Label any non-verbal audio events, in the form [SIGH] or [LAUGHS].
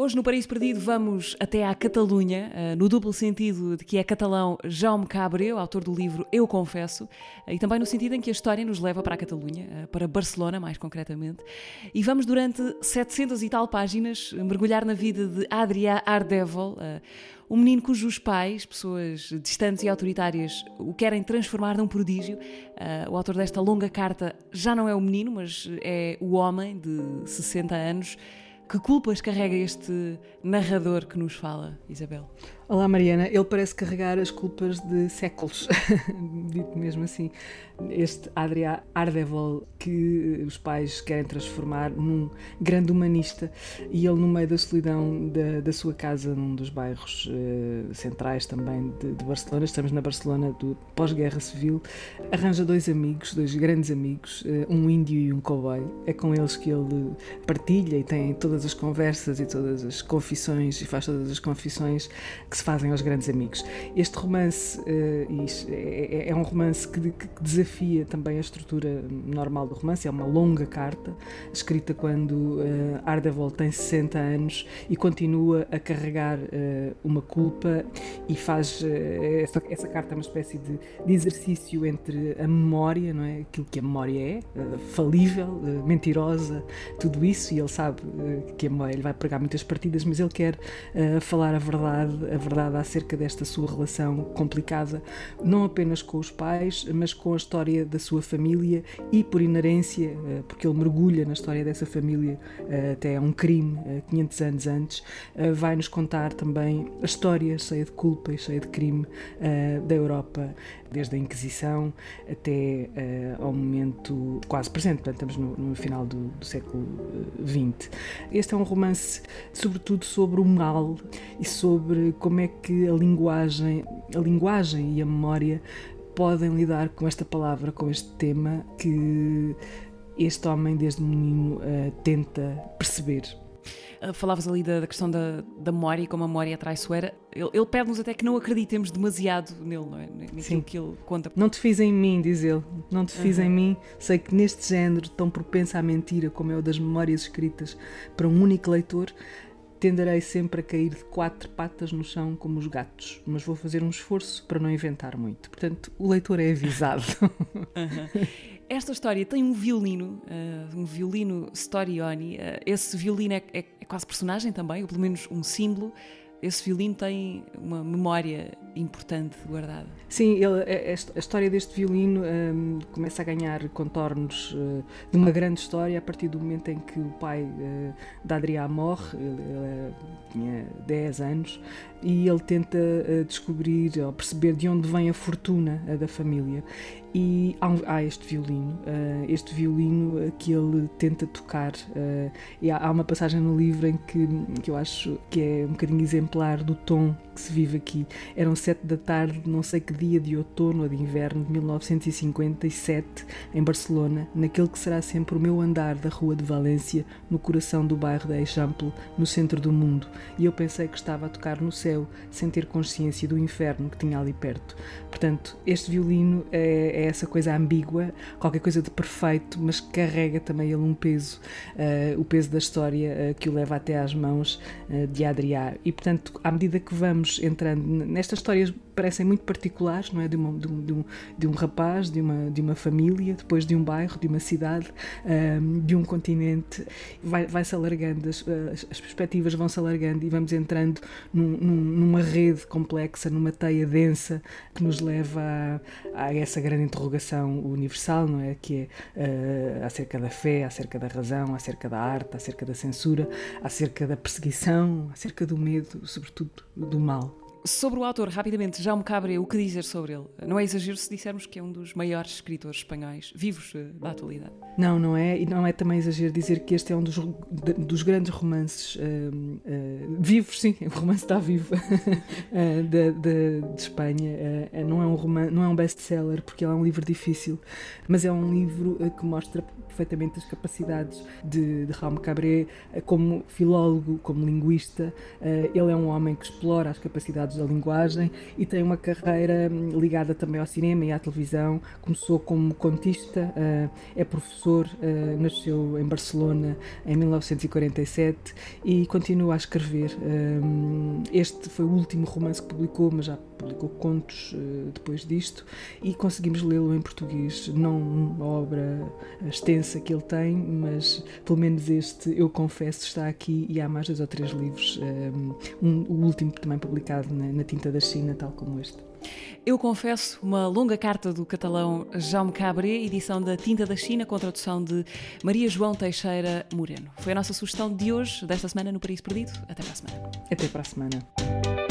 Hoje no Paraíso Perdido vamos até à Catalunha, eh, no duplo sentido de que é catalão Jaume Cabreu, autor do livro Eu Confesso, eh, e também no sentido em que a história nos leva para a Catalunha, eh, para Barcelona mais concretamente. E vamos durante 700 e tal páginas mergulhar na vida de Adrià Ardèvol, um menino cujos pais, pessoas distantes e autoritárias, o querem transformar num prodígio. o autor desta longa carta já não é o menino, mas é o homem de 60 anos que culpas carrega este narrador que nos fala, Isabel? Olá Mariana, ele parece carregar as culpas de séculos, [LAUGHS] dito mesmo assim. Este Adria Ardevol que os pais querem transformar num grande humanista e ele no meio da solidão da, da sua casa num dos bairros uh, centrais também de, de, Barcelona, estamos na Barcelona do pós-guerra civil, arranja dois amigos, dois grandes amigos, uh, um índio e um cowboy. É com eles que ele partilha e tem todas as conversas e todas as confissões e faz todas as confissões que se fazem aos grandes amigos. Este romance uh, é, é, um romance que, desafia também a estrutura normal do romance, é uma longa carta, escrita quando uh, Ardevol tem 60 anos e continua a carregar uh, uma culpa e faz essa, essa, carta é uma espécie de, de, exercício entre a memória, não é? aquilo que a memória é, falível, mentirosa, tudo isso, e ele sabe que a memória ele vai pregar muitas partidas, mas ele quer falar a verdade, a verdade acerca desta sua relação complicada, não apenas com os pais, mas com a história da sua família e, por inerência, eh, porque ele mergulha na história dessa família eh, até um crime 500 eh, anos antes, vai-nos contar também a história cheia de culpa e cheia de crime da Europa, desde a Inquisição até ao momento quase presente, portanto, estamos no final do, do século XX. Este é um romance, sobretudo, sobre o mal e sobre como é que a linguagem, a linguagem e a memória podem lidar com esta palavra, com este tema que este homem, desde menino, uh, tenta perceber. Uh, falavas ali da, da questão da, da, memória e como a memória é traiçoeira. Ele, ele pede-nos até que não acreditemos demasiado nele, não é? Naquilo Sim. que ele conta. Não te fiz em mim, diz ele. Não te fiz uhum. em mim. Sei que neste género tão propenso à mentira, como é o das memórias escritas para um único leitor, tenderei sempre a cair de quatro patas no chão como os gatos, mas vou fazer um esforço para não inventar muito. Portanto, o leitor é avisado. [LAUGHS] Esta história tem um violino, uh, um violino Storioni. Uh, esse violino é, é, é, quase personagem também, ou pelo menos um símbolo esse violino tem uma memória importante guardada. Sim, ele, é, é, a história deste violino um, começa a ganhar contornos uh, de uma grande história a partir do momento em que o pai uh, da Adrià morre, ele, ele, tinha 10 anos, e ele tenta uh, descobrir ou perceber de onde vem a fortuna da família. E há, um, há este violino, este violino que ele tenta tocar, e há, há, uma passagem no livro em que, que eu acho que é um bocadinho exemplar do tom que se vive aqui. Eram sete da tarde, não sei que dia de outono ou de inverno de 1957, em Barcelona, naquele que será sempre o meu andar da Rua de Valência, no coração do bairro da Eixample, no centro do mundo. E eu pensei que estava a tocar no céu, sem ter consciência do inferno que tinha ali perto. Portanto, este violino é, é essa coisa ambígua, qualquer coisa de perfeito, mas carrega também ele um peso, uh, o peso da história uh, que o leva até às mãos uh, de Adrià. E, portanto, à medida que vamos entrando nestas histórias parecem muito particulares, não é? De, uma, de, um, de, um, de um rapaz, de uma, de uma família, depois de um bairro, de uma cidade, um, de um continente. Vai, vai alargando, as, as perspectivas vão se alargando e vamos entrando num, num, numa rede complexa, numa teia densa que nos leva a, a essa grande interrogação universal, não é? Que é uh, acerca da fé, acerca da razão, acerca da arte, acerca da censura, acerca da perseguição, acerca do medo, sobretudo do mal. Sobre o autor, rapidamente, Jaume Cabré, o que dizer sobre ele? Não é exagero se dissermos que é um dos maiores escritores espanhóis vivos eh, da atualidade. Não, não é, e não é também exagero dizer que este é um dos, dos grandes romances uh, uh, vivos, sim, [LAUGHS] o romance está vivo, uh, [LAUGHS] de, de, de, Espanha. não é um não é um best-seller, porque ele é um livro difícil, mas é um livro que mostra perfeitamente as capacidades de, de Cabré como filólogo, como linguista. Ele é um homem que explora as capacidades da linguagem e tem uma carreira hum, ligada também ao cinema e à televisão. Começou como contista, é professor, nasceu em Barcelona em 1947 e continua a escrever. Hum, este foi o último romance que publicou, mas já publicou contos depois disto e conseguimos lê-lo em português. Não uma obra extensa que ele tem, mas pelo menos este, eu confesso, está aqui e há mais dois ou três livros. Um, o último também publicado na, na tinta da China, tal como este. Eu confesso, uma longa carta do catalão Jaume Cabré, edição da Tinta da China, com tradução de Maria João Teixeira Moreno. Foi a nossa sugestão de hoje, desta semana, no Paris Perdido. Até para a semana. Até para a semana.